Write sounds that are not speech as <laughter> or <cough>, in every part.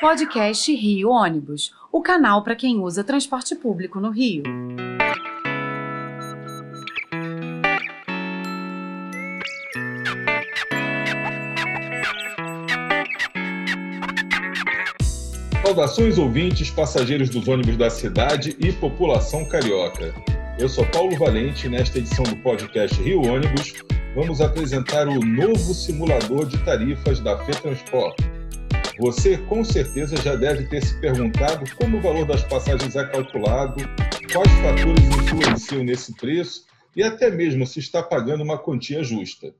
Podcast Rio Ônibus, o canal para quem usa transporte público no Rio. Saudações ouvintes, passageiros dos ônibus da cidade e população carioca. Eu sou Paulo Valente e nesta edição do podcast Rio Ônibus vamos apresentar o novo simulador de tarifas da FETransport você com certeza já deve ter se perguntado como o valor das passagens é calculado, quais fatores influenciam nesse preço e até mesmo se está pagando uma quantia justa.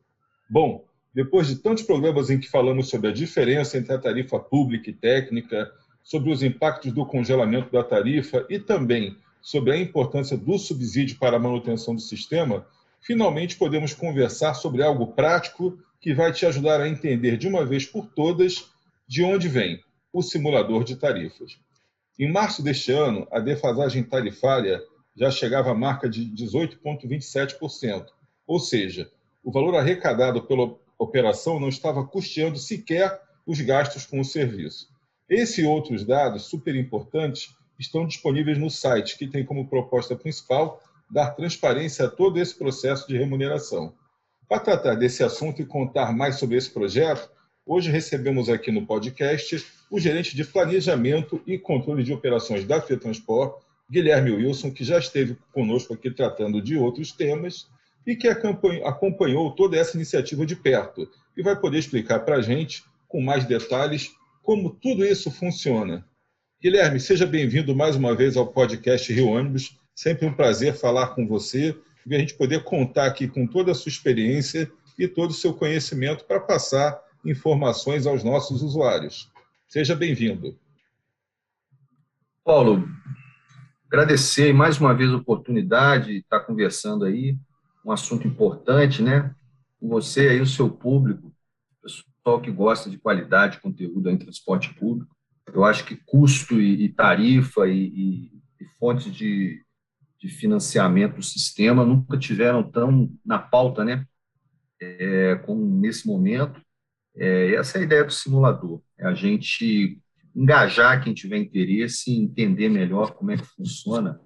Bom, depois de tantos programas em que falamos sobre a diferença entre a tarifa pública e técnica, sobre os impactos do congelamento da tarifa e também sobre a importância do subsídio para a manutenção do sistema, finalmente podemos conversar sobre algo prático que vai te ajudar a entender de uma vez por todas de onde vem? O simulador de tarifas. Em março deste ano, a defasagem tarifária já chegava à marca de 18,27%, ou seja, o valor arrecadado pela operação não estava custeando sequer os gastos com o serviço. Esse e outros dados super importantes estão disponíveis no site, que tem como proposta principal dar transparência a todo esse processo de remuneração. Para tratar desse assunto e contar mais sobre esse projeto, Hoje recebemos aqui no podcast o gerente de planejamento e controle de operações da FETransport, Guilherme Wilson, que já esteve conosco aqui tratando de outros temas e que acompanhou toda essa iniciativa de perto e vai poder explicar para a gente, com mais detalhes, como tudo isso funciona. Guilherme, seja bem-vindo mais uma vez ao podcast Rio Ônibus. Sempre um prazer falar com você e a gente poder contar aqui com toda a sua experiência e todo o seu conhecimento para passar informações aos nossos usuários. Seja bem-vindo. Paulo, agradecer mais uma vez a oportunidade de estar conversando aí, um assunto importante, né? Com você aí, o seu público, pessoal que gosta de qualidade de conteúdo em transporte público. Eu acho que custo e, tarifa e, e, e fontes de, de financiamento do sistema nunca tiveram tão na pauta, né? É, como nesse momento. É, essa é a ideia do simulador, é a gente engajar quem tiver interesse em entender melhor como é que funciona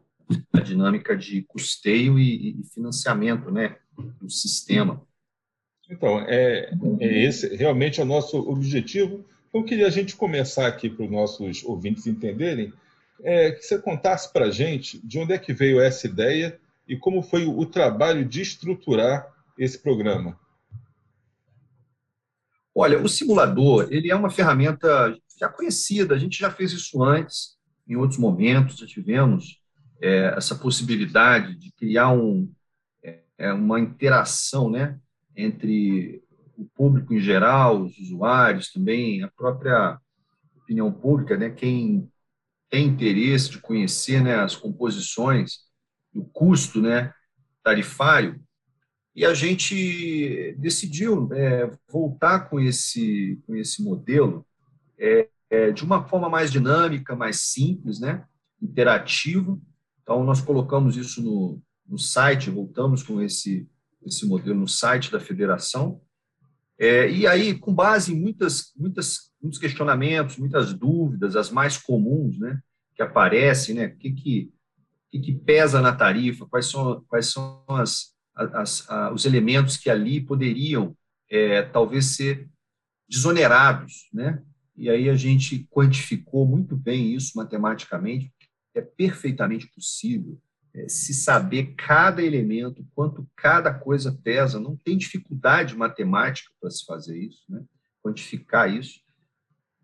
a dinâmica de custeio e, e financiamento né, do sistema. Então, é, é esse realmente é o nosso objetivo. Então, eu queria a gente começar aqui para os nossos ouvintes entenderem, é, que você contasse para a gente de onde é que veio essa ideia e como foi o trabalho de estruturar esse programa. Olha, o simulador, ele é uma ferramenta já conhecida, a gente já fez isso antes, em outros momentos, já tivemos é, essa possibilidade de criar um, é, é, uma interação né, entre o público em geral, os usuários também, a própria opinião pública, né, quem tem interesse de conhecer né, as composições, o custo né, tarifário, e a gente decidiu é, voltar com esse, com esse modelo é, é, de uma forma mais dinâmica, mais simples, né? interativo. Então, nós colocamos isso no, no site, voltamos com esse, esse modelo no site da federação. É, e aí, com base em muitas, muitas, muitos questionamentos, muitas dúvidas, as mais comuns né, que aparecem, né, o que, que, que, que pesa na tarifa, quais são, quais são as, as, a, os elementos que ali poderiam é, talvez ser desonerados, né? E aí a gente quantificou muito bem isso matematicamente, é perfeitamente possível é, se saber cada elemento, quanto cada coisa pesa, não tem dificuldade matemática para se fazer isso, né? Quantificar isso.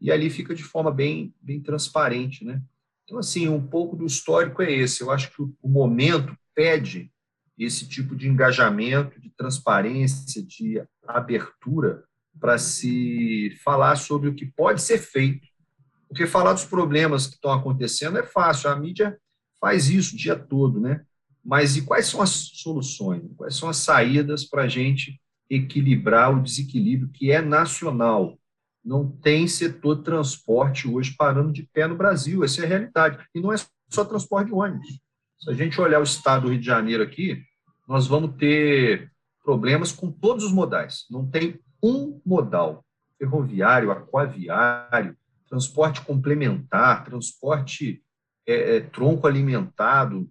E ali fica de forma bem, bem transparente, né? Então, assim, um pouco do histórico é esse. Eu acho que o momento pede esse tipo de engajamento, de transparência, de abertura para se falar sobre o que pode ser feito. Porque falar dos problemas que estão acontecendo é fácil, a mídia faz isso o dia todo, né? Mas e quais são as soluções? Quais são as saídas para a gente equilibrar o desequilíbrio que é nacional? Não tem setor transporte hoje parando de pé no Brasil, essa é a realidade. E não é só transporte de ônibus. Se a gente olhar o estado do Rio de Janeiro aqui, nós vamos ter problemas com todos os modais. Não tem um modal ferroviário, aquaviário, transporte complementar, transporte é, é, tronco alimentado,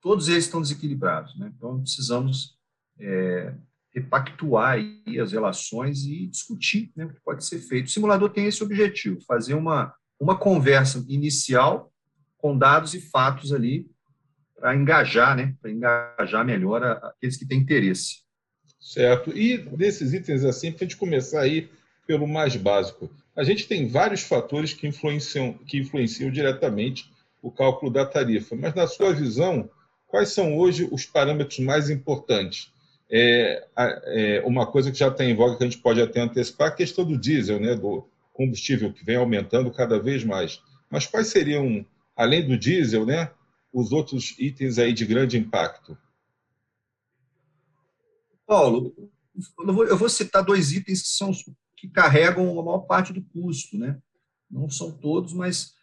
todos eles estão desequilibrados. Né? Então, precisamos é, repactuar as relações e discutir né, o que pode ser feito. O simulador tem esse objetivo, fazer uma, uma conversa inicial com dados e fatos ali para engajar, né, para engajar melhor aqueles que têm interesse. Certo. E desses itens assim, para a gente começar aí pelo mais básico, a gente tem vários fatores que influenciam, que influenciam diretamente o cálculo da tarifa, mas na sua visão, quais são hoje os parâmetros mais importantes? É, é, uma coisa que já está em voga que a gente pode até antecipar, a questão do diesel, né, do combustível que vem aumentando cada vez mais. Mas quais seriam, além do diesel, né, os outros itens aí de grande impacto? Paulo, eu vou citar dois itens que são que carregam a maior parte do custo, né? Não são todos, mas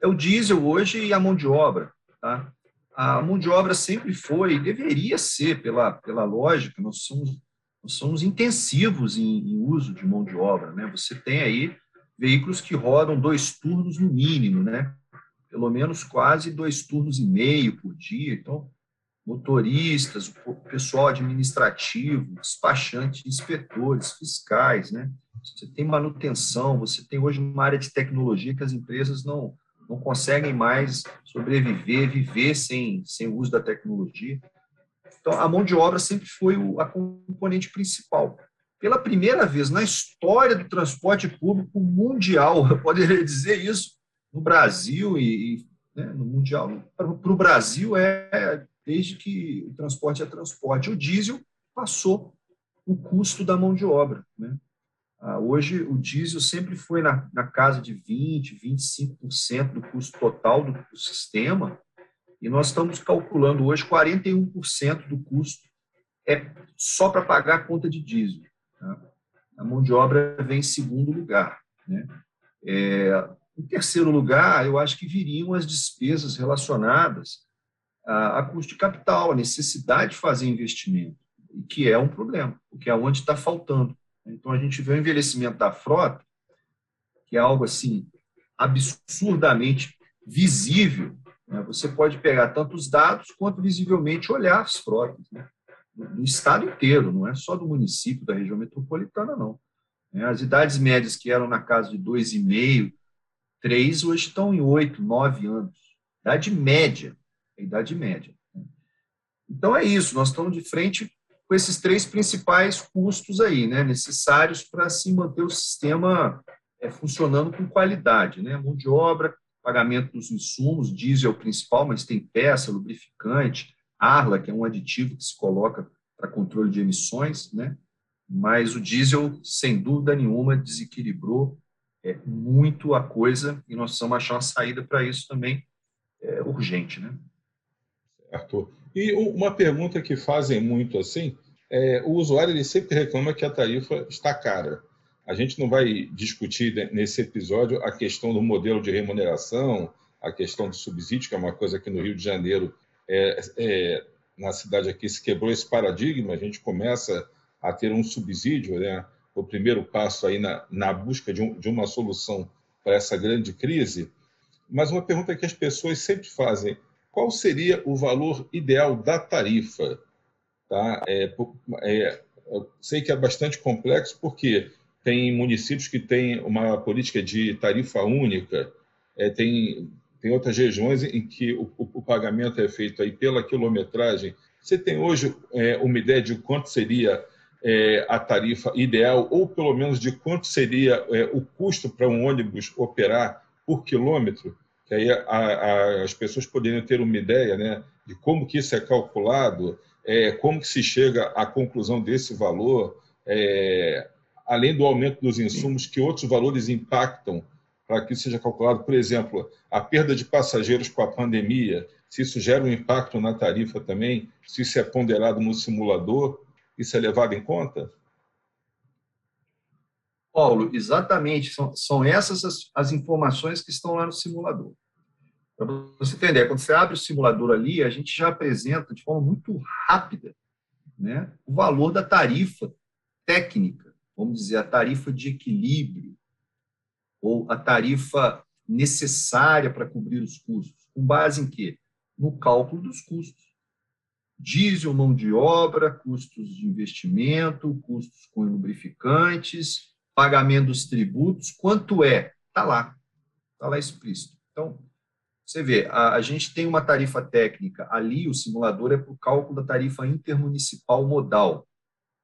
é o diesel hoje e a mão de obra, tá? A mão de obra sempre foi, deveria ser, pela, pela lógica, nós somos, nós somos intensivos em, em uso de mão de obra, né? Você tem aí veículos que rodam dois turnos no mínimo, né? Pelo menos quase dois turnos e meio por dia. Então, motoristas, o pessoal administrativo, despachantes, inspetores, fiscais, né? Você tem manutenção, você tem hoje uma área de tecnologia que as empresas não, não conseguem mais sobreviver, viver sem, sem o uso da tecnologia. Então, a mão de obra sempre foi a componente principal. Pela primeira vez na história do transporte público mundial, <laughs> eu poderia dizer isso, no Brasil e, né, no mundial, para o Brasil é desde que o transporte é transporte. O diesel passou o custo da mão de obra. Né? Ah, hoje, o diesel sempre foi na, na casa de 20%, 25% do custo total do, do, sistema, e nós estamos calculando hoje 41% do custo é só para pagar a conta de diesel. Tá? A mão de obra vem em segundo lugar. Né? É, em terceiro lugar, eu acho que viriam as despesas relacionadas a, a custo de capital, a necessidade de fazer investimento, que é um problema, porque é onde está faltando. Então, a gente vê o envelhecimento da frota, que é algo assim absurdamente visível. Né? Você pode pegar tanto os dados quanto visivelmente olhar as frotas né? do estado inteiro, não é só do município, da região metropolitana, não. Né? As idades médias que eram na casa de 2,5, 3, hoje estão em 8, 9 anos. Idade média, idade média. Né? Então é isso, nós estamos de frente com esses três principais custos aí, né, necessários para se manter o sistema é, funcionando com qualidade, né, mão de obra, pagamento dos insumos, diesel é o principal, mas tem peça, lubrificante, Arla, que é um aditivo que se coloca para controle de emissões, né, mas o diesel, sem dúvida nenhuma, desequilibrou é, muito a coisa e nós precisamos achar uma saída para isso também é, urgente, né. Certo. E uma pergunta que fazem muito assim, é, o usuário ele sempre reclama que a tarifa está cara. A gente não vai discutir nesse episódio a questão do modelo de remuneração, a questão do subsídio, que é uma coisa que no Rio de Janeiro, é, é, na cidade aqui, se quebrou esse paradigma, a gente começa a ter um subsídio, né? O primeiro passo aí na, na busca de, um, de uma solução para essa grande crise. Mas uma pergunta que as pessoas sempre fazem, qual seria o valor ideal da tarifa? Tá? É, é, sei que é bastante complexo, porque tem municípios que têm uma política de tarifa única, é, tem, tem outras regiões em que o, o, o, pagamento é feito aí pela quilometragem. Você tem hoje é, uma ideia de quanto seria é, a tarifa ideal, ou pelo menos de quanto seria é, o custo para um ônibus operar por quilômetro? que aí a, a, as pessoas poderiam ter uma ideia né, de como que isso é calculado, é, como que se chega à conclusão desse valor, é, além do aumento dos insumos, que outros valores impactam para que isso seja calculado. Por exemplo, a perda de passageiros com a pandemia, se isso gera um impacto na tarifa também, se isso é ponderado no simulador, isso é levado em conta? Paulo, exatamente. São, são essas as, as informações que estão lá no simulador. Para você entender, quando você abre o simulador ali, a gente já apresenta de forma muito rápida né, o valor da tarifa técnica, vamos dizer, a tarifa de equilíbrio, ou a tarifa necessária para cobrir os custos. Com base em quê? No cálculo dos custos. Diesel, mão de obra, custos de investimento, custos com lubrificantes, pagamento dos tributos, quanto é? Está lá, está lá explícito. Então, você vê, a, a, gente tem uma tarifa técnica, ali o simulador é para o cálculo da tarifa intermunicipal modal.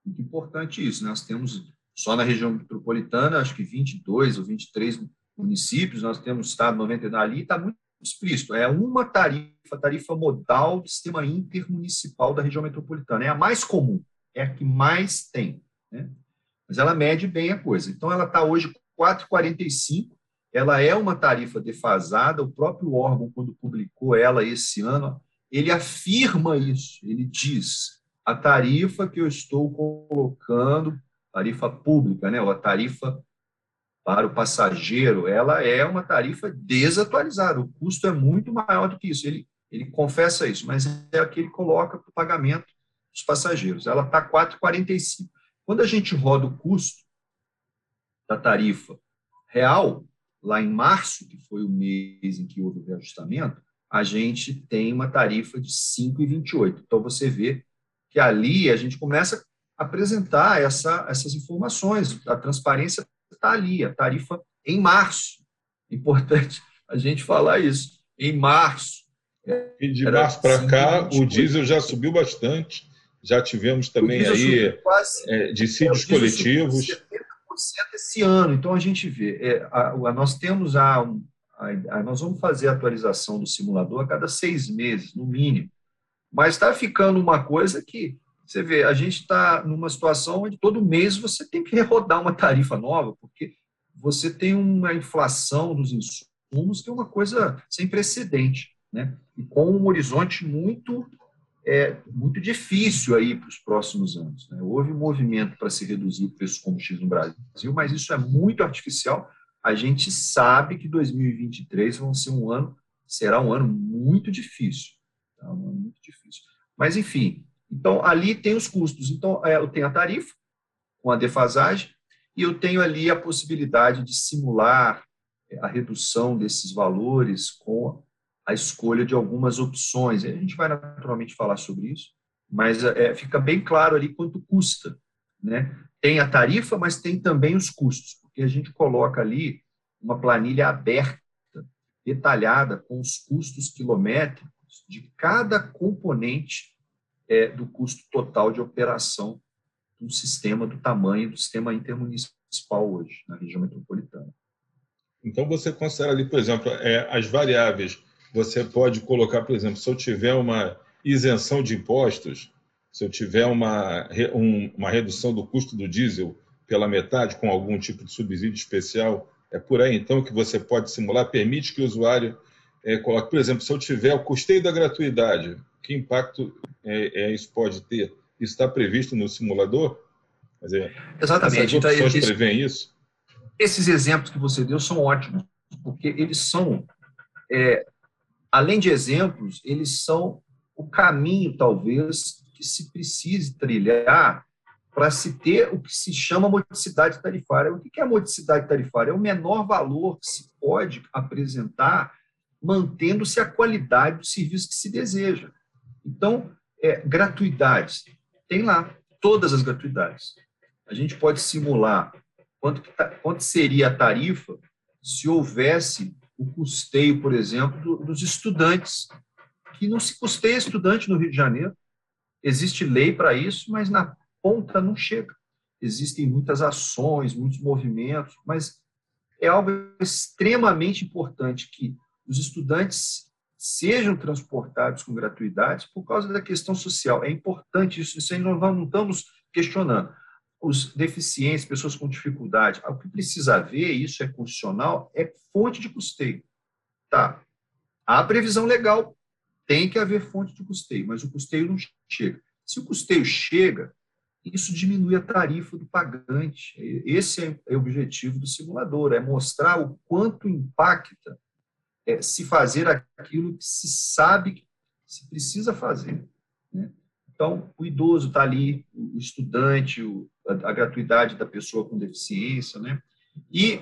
Muito importante isso, né? nós temos só na região metropolitana, acho que 22 ou 23 municípios, nós temos estado 99, ali está muito explícito, é uma tarifa, tarifa modal do sistema intermunicipal da região metropolitana, é a mais comum, é a que mais tem, né? mas ela mede bem a coisa. Então, ela está hoje 4,45, ela é uma tarifa defasada, o próprio órgão, quando publicou ela esse ano, ele afirma isso, ele diz, a tarifa que eu estou colocando, tarifa pública, né, ou a tarifa para o passageiro, ela é uma tarifa desatualizada, o custo é muito maior do que isso, ele, ele confessa isso, mas é a que ele coloca para o pagamento dos passageiros, ela está 4,45. Quando a gente roda o custo da tarifa real, lá em março, que foi o mês em que houve o reajustamento, a gente tem uma tarifa de 5,28. Então, você vê que ali a gente começa a apresentar essa, essas informações, a transparência está ali, a tarifa em março. Importante a gente falar isso. Em março. E de março para cá, o diesel já subiu bastante. Já tivemos também aí quase, é, dissídios é, coletivos. 70% esse ano. Então, a gente vê, é, a, a, nós temos a, a, nós vamos fazer a atualização do simulador a cada seis meses, no mínimo. Mas está ficando uma coisa que, você vê, a gente está numa situação onde todo mês você tem que rodar uma tarifa nova, porque você tem uma inflação dos insumos que é uma coisa sem precedente, né? E com um horizonte muito é muito difícil aí para os próximos anos. Né? Houve um movimento para se reduzir o preço do combustível no Brasil, mas isso é muito artificial. A gente sabe que 2023 vai ser um ano, será um ano muito difícil, tá? um ano muito difícil. Mas enfim, então ali tem os custos. Então é, eu tenho a tarifa com a defasagem e eu tenho ali a possibilidade de simular é, a redução desses valores com a escolha de algumas opções. A gente vai naturalmente falar sobre isso, mas é, fica bem claro ali quanto custa. Né? Tem a tarifa, mas tem também os custos, porque a gente coloca ali uma planilha aberta, detalhada, com os custos quilométricos de cada componente é, do custo total de operação do sistema, do tamanho do sistema intermunicipal hoje, na região metropolitana. Então, você considera ali, por exemplo, é, as variáveis você pode colocar, por exemplo, se eu tiver uma isenção de impostos, se eu tiver uma, um, uma redução do custo do diesel pela metade com algum tipo de subsídio especial, é por aí então que você pode simular, permite que o usuário é, coloque, por exemplo, se eu tiver o custeio da gratuidade, que impacto é, é, isso pode ter? Está previsto no simulador? É, Exatamente. Essas então, opções então, prevêem isso? Esses exemplos que você deu são ótimos, porque eles são é, além de exemplos, eles são o caminho, talvez, que se precise trilhar para se ter o que se chama modicidade tarifária. O que é a modicidade tarifária? É o menor valor que se pode apresentar mantendo-se a qualidade do serviço que se deseja. Então, é, gratuidades. Tem lá todas as gratuidades. A gente pode simular quanto, tá, quanto seria a tarifa se houvesse o custeio, por exemplo, dos estudantes, que não se custeia estudante no Rio de Janeiro. Existe lei para isso, mas na ponta não chega. Existem muitas ações, muitos movimentos, mas é algo extremamente importante que os estudantes sejam transportados com gratuidade por causa da questão social. É importante isso, isso aí nós não estamos questionando os deficientes, pessoas com dificuldade. O que precisa haver, isso é constitucional, é fonte de custeio. Tá. Há previsão legal, tem que haver fonte de custeio, mas o custeio não chega. Se o custeio chega, isso diminui a tarifa do pagante. Esse é o objetivo do simulador, é mostrar o quanto impacta é, se fazer aquilo que se sabe que se precisa fazer. Né? Então, o idoso está ali, o estudante, o, a, a, gratuidade da pessoa com deficiência, né? E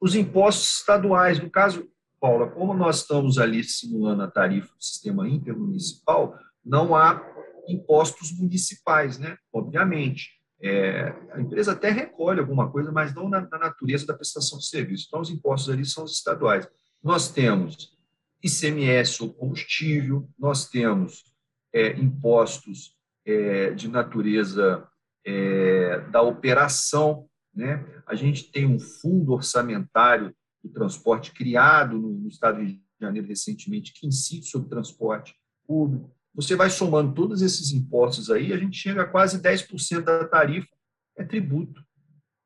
os impostos estaduais. No caso, Paula, como nós estamos ali simulando a tarifa do sistema intermunicipal, não há impostos municipais, né? Obviamente. É, a empresa até recolhe alguma coisa, mas não na, na, natureza da prestação de serviço. Então, os impostos ali são os estaduais. Nós temos ICMS ou combustível, nós temos é, impostos é, de natureza é, da operação, né? A gente tem um fundo orçamentário do transporte criado no, no Estado de Janeiro recentemente que incide sobre transporte público. Você vai somando todos esses impostos aí, a gente chega a quase 10% da tarifa é tributo.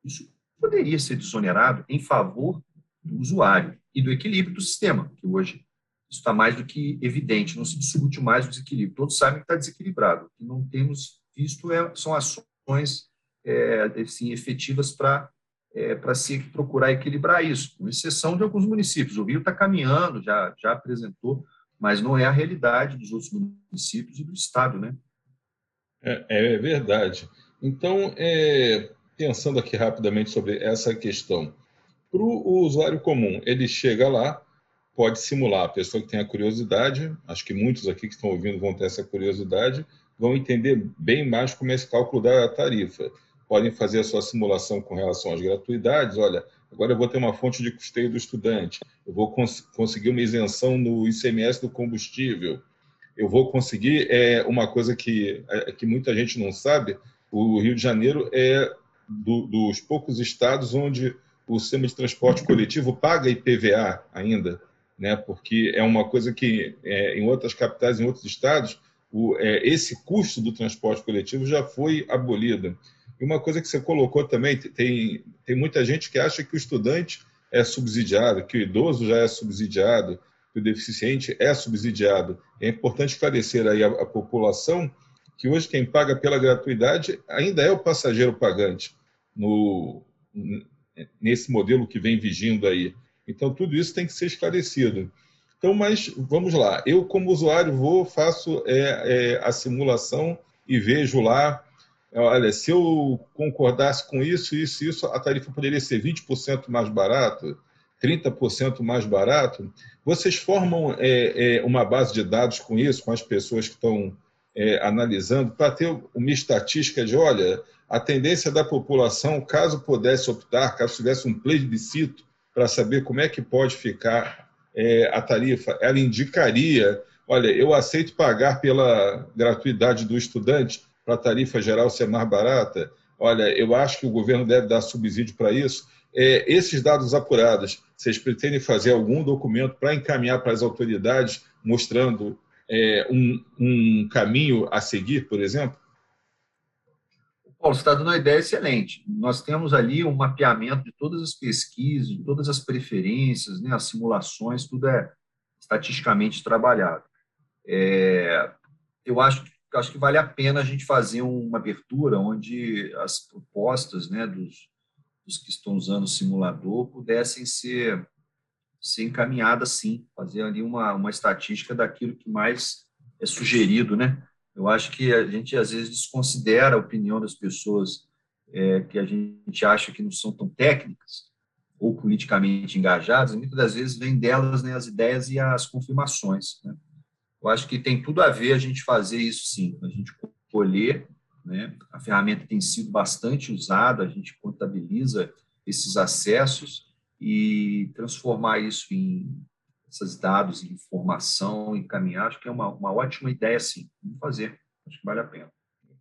Isso poderia ser desonerado em favor do usuário e do equilíbrio do sistema, que hoje está mais do que evidente, não se discute mais o desequilíbrio. Todos sabem que está desequilibrado. O que não temos visto é, são ações é, assim, efetivas para é, para se procurar equilibrar isso, com exceção de alguns municípios. O Rio está caminhando, já, já apresentou, mas não é a realidade dos outros municípios e do Estado, né? É, é verdade. Então, é, pensando aqui rapidamente sobre essa questão, para o usuário comum, ele chega lá, pode simular, a pessoa que tem a curiosidade, acho que muitos aqui que estão ouvindo vão ter essa curiosidade, vão entender bem mais como é esse cálculo da tarifa. Podem fazer a sua simulação com relação às gratuidades. Olha, agora eu vou ter uma fonte de custeio do estudante, eu vou cons conseguir uma isenção no ICMS do combustível, eu vou conseguir é, uma coisa que, é, que muita gente não sabe: o Rio de Janeiro é do, dos poucos estados onde o sistema de transporte coletivo paga IPVA ainda, né? porque é uma coisa que é, em outras capitais, em outros estados, o, é, esse custo do transporte coletivo já foi abolido. E uma coisa que você colocou também, tem, tem muita gente que acha que o estudante é subsidiado, que o idoso já é subsidiado, que o deficiente é subsidiado. É importante esclarecer aí a, a população que hoje quem paga pela gratuidade ainda é o passageiro pagante no, nesse modelo que vem vigindo aí. Então, tudo isso tem que ser esclarecido. Então, mas vamos lá. Eu, como usuário, vou, faço é, é, a simulação e vejo lá, olha, se eu concordasse com isso, isso, isso, a tarifa poderia ser 20% mais barato, 30% mais barato. Vocês formam é, é, uma base de dados com isso, com as pessoas que estão é, analisando, para ter uma estatística de, olha, a tendência da população, caso pudesse optar, caso tivesse um plebiscito para saber como é que pode ficar é, a tarifa, ela indicaria, olha, eu aceito pagar pela gratuidade do estudante para a tarifa geral ser mais barata, olha, eu acho que o governo deve dar subsídio para isso. É, esses dados apurados, vocês pretendem fazer algum documento para encaminhar para as autoridades, mostrando é, um, um caminho a seguir, por exemplo? Paulo, você está dando uma ideia excelente. Nós temos ali um mapeamento de todas as pesquisas, de todas as preferências, né, as simulações, tudo é estatisticamente trabalhado. É, eu acho, acho que vale a pena a gente fazer uma abertura onde as propostas né, dos, dos que estão usando o simulador pudessem ser, ser encaminhadas, sim, fazer ali uma, uma estatística daquilo que mais é sugerido, né? Eu acho que a gente às vezes desconsidera a opinião das pessoas é, que a gente acha que não são tão técnicas ou politicamente engajadas, muitas das vezes vem delas né, as ideias e as confirmações. Né? Eu acho que tem tudo a ver a gente fazer isso sim, a gente colher, né? a ferramenta tem sido bastante usada, a gente contabiliza esses acessos e transformar isso em esses dados e informação, encaminhar, acho que é uma, uma ótima ideia, sim. Vamos fazer, acho que vale a pena.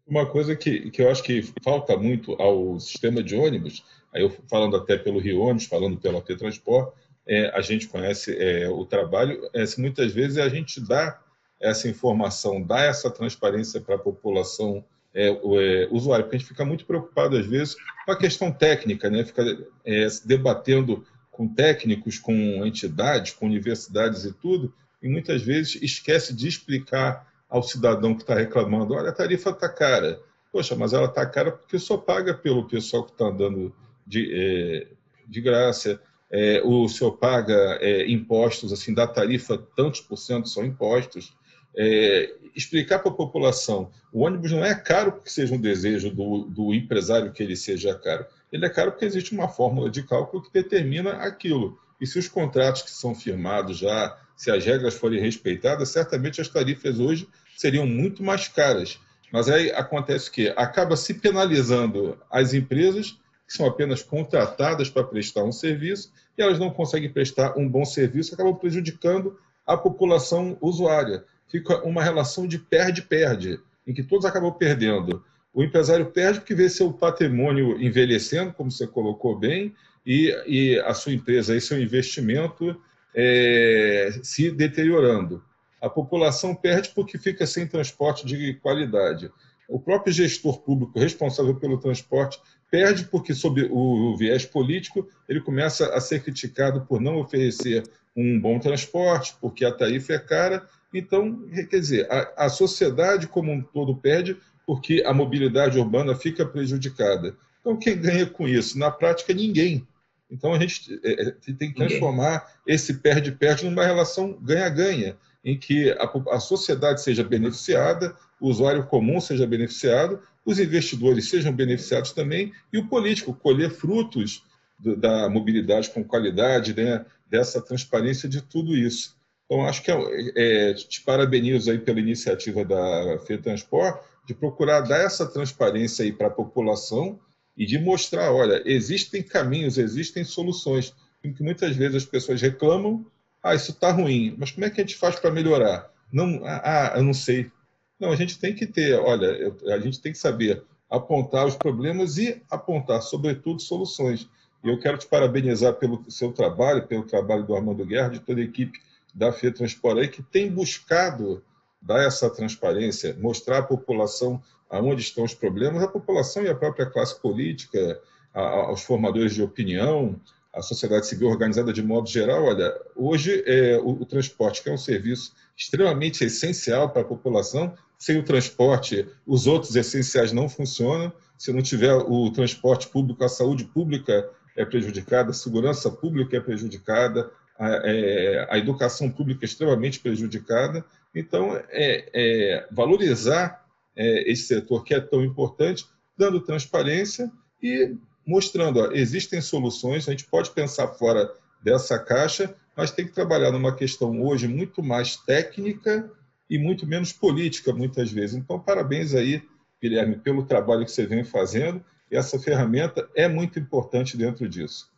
Uma coisa que, que eu acho que falta muito ao sistema de ônibus, aí eu falando até pelo Rio Ônibus, falando pela T-Transport, é, a gente conhece é, o trabalho, é, muitas vezes a gente dá essa informação, dá essa transparência para a população é, é, usuário, porque a gente fica muito preocupado, às vezes, com a questão técnica, né? fica é, debatendo com técnicos, com entidades, com universidades e tudo, e muitas vezes esquece de explicar ao cidadão que está reclamando: olha, a tarifa está cara. Poxa, mas ela está cara porque só paga pelo pessoal que está andando de, é, de graça. É, o senhor paga é, impostos, assim, da tarifa, tantos por cento são impostos. É, explicar para a população: o ônibus não é caro porque seja um desejo do, do empresário que ele seja caro ele é caro porque existe uma fórmula de cálculo que determina aquilo. E se os contratos que são firmados já, se as regras forem respeitadas, certamente as tarifas hoje seriam muito mais caras. Mas aí acontece que acaba se penalizando as empresas que são apenas contratadas para prestar um serviço e elas não conseguem prestar um bom serviço, acabam prejudicando a população usuária. Fica uma relação de perde-perde, em que todos acabam perdendo. O empresário perde porque vê seu patrimônio envelhecendo, como você colocou bem, e, e a sua empresa e seu investimento é, se deteriorando. A população perde porque fica sem transporte de qualidade. O próprio gestor público responsável pelo transporte perde porque, sob o viés político, ele começa a ser criticado por não oferecer um bom transporte, porque a tarifa é cara. Então, quer dizer, a, a sociedade como um todo perde porque a mobilidade urbana fica prejudicada. Então, quem ganha com isso? Na prática, ninguém. Então, a gente é, é tem que transformar esse perde-perde numa relação ganha-ganha, em que a, a sociedade seja beneficiada, o usuário comum seja beneficiado, os investidores sejam beneficiados também e o político colher frutos do, da mobilidade com qualidade, né, dessa transparência de tudo isso. Então, acho que é, é, te parabenizo aí pela iniciativa da FETransport, de procurar dar essa transparência aí para a população e de mostrar, olha, existem caminhos, existem soluções, em que muitas vezes as pessoas reclamam, ah, isso está ruim, mas como é que a gente faz para melhorar? Não, ah, eu não sei. Não, a gente tem que ter, olha, a gente tem que saber apontar os problemas e apontar, sobretudo, soluções. E eu quero te parabenizar pelo seu trabalho, pelo trabalho do Armando Guerra, de toda a equipe da FETransport aí, que tem buscado dar essa transparência, mostrar à população aonde estão os problemas, a população e a própria classe política, a, aos formadores de opinião, a sociedade civil organizada de modo geral. Olha, hoje é, o, o transporte, que é um serviço extremamente essencial para a população, sem o transporte, os outros essenciais não funcionam. Se não tiver o transporte público, a saúde pública é prejudicada, a segurança pública é prejudicada, a, é, a educação pública é extremamente prejudicada. Então, é, é valorizar é, esse setor que é tão importante, dando transparência e mostrando, ó, existem soluções, a gente pode pensar fora dessa caixa, mas tem que trabalhar numa questão hoje muito mais técnica e muito menos política, muitas vezes. Então, parabéns aí, Guilherme, pelo trabalho que você vem fazendo. Essa ferramenta é muito importante dentro disso.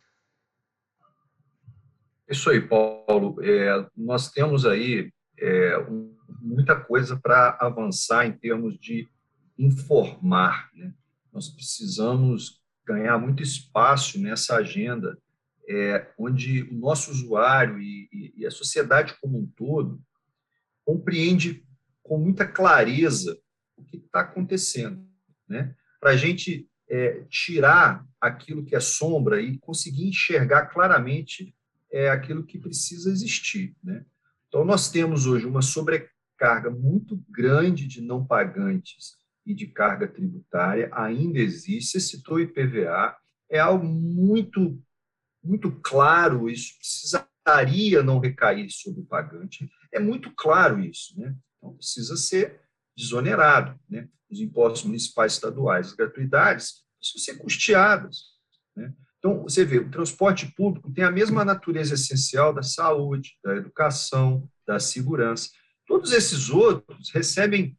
Isso aí, Paulo. É, nós temos aí é, um, muita coisa para avançar em termos de informar. Né? Nós precisamos ganhar muito espaço nessa agenda, é, onde o nosso usuário e, e, e a sociedade como um todo compreende com muita clareza o que está acontecendo, né? Para a gente é, tirar aquilo que é sombra e conseguir enxergar claramente é, aquilo que precisa existir, né? Então, nós temos hoje uma sobrecarga muito grande de não pagantes e de carga tributária, ainda existe. Você citou o IPVA, é algo muito, muito claro, isso precisaria não recair sobre o pagante, é muito claro isso, né? Então, precisa ser desonerado, né? Os impostos municipais, estaduais, as gratuidades precisam ser custeadas, né? Então, você vê, o transporte público tem a mesma natureza essencial da saúde, da educação, da segurança. Todos esses outros recebem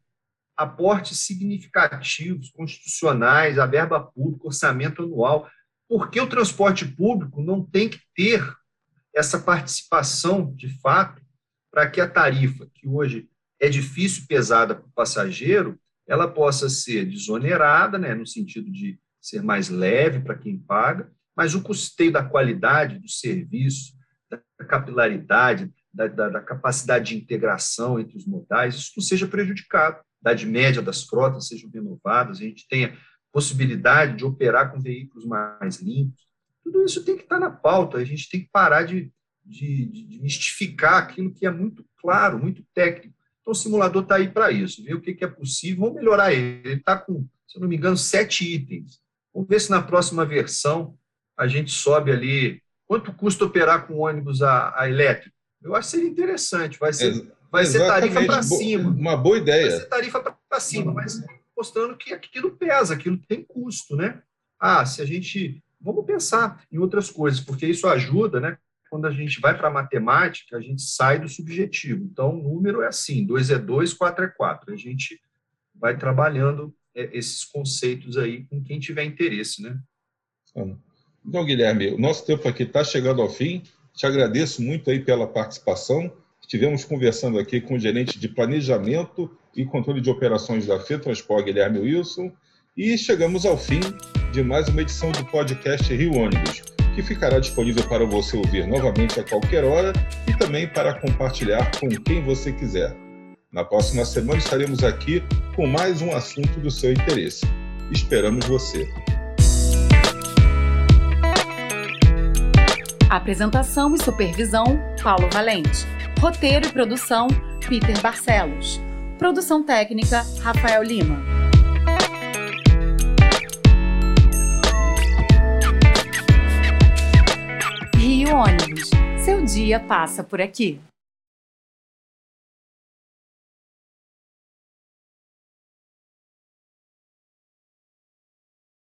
aportes significativos, constitucionais, a verba pública, orçamento anual, porque o transporte público não tem que ter essa participação, de fato, para que a tarifa, que hoje é difícil pesada para o passageiro, ela possa ser desonerada, né, no sentido de ser mais leve para quem paga, mas o custeio da qualidade do serviço, da capilaridade, da, da, da, capacidade de integração entre os modais, isso não seja prejudicado. A idade média das frotas sejam renovadas, a gente tenha possibilidade de operar com veículos mais limpos. Tudo isso tem que estar na pauta, a gente tem que parar de, de, de mistificar aquilo que é muito claro, muito técnico. Então, o simulador está aí para isso, ver o que, que é possível, vamos melhorar ele. Ele está com, se eu não me engano, sete itens. Vamos ver se na próxima versão a gente sobe ali. Quanto custa operar com ônibus a, a elétrico? Eu acho que seria interessante. Vai ser, vai ser tarifa para cima. Uma boa ideia. Vai ser tarifa para cima, mas mostrando que aquilo pesa, aquilo tem custo, né? Ah, se a gente vamos pensar em outras coisas, porque isso ajuda, né? Quando a gente vai para a matemática, a gente sai do subjetivo. Então, o número é assim: 2 é 2, 4 é 4. A gente vai trabalhando é, esses conceitos aí com quem tiver interesse, né? Então, Guilherme, o nosso tempo aqui está chegando ao fim. Te agradeço muito aí pela participação. Estivemos conversando aqui com o gerente de planejamento e controle de operações da FETransport, Guilherme Wilson, e chegamos ao fim de mais uma edição do podcast Rio Ônibus, que ficará disponível para você ouvir novamente a qualquer hora e também para compartilhar com quem você quiser. Na próxima semana estaremos aqui com mais um assunto do seu interesse. Esperamos você. Apresentação e supervisão: Paulo Valente. Roteiro e produção: Peter Barcelos. Produção técnica: Rafael Lima. Rio Ônibus. Seu dia passa por aqui.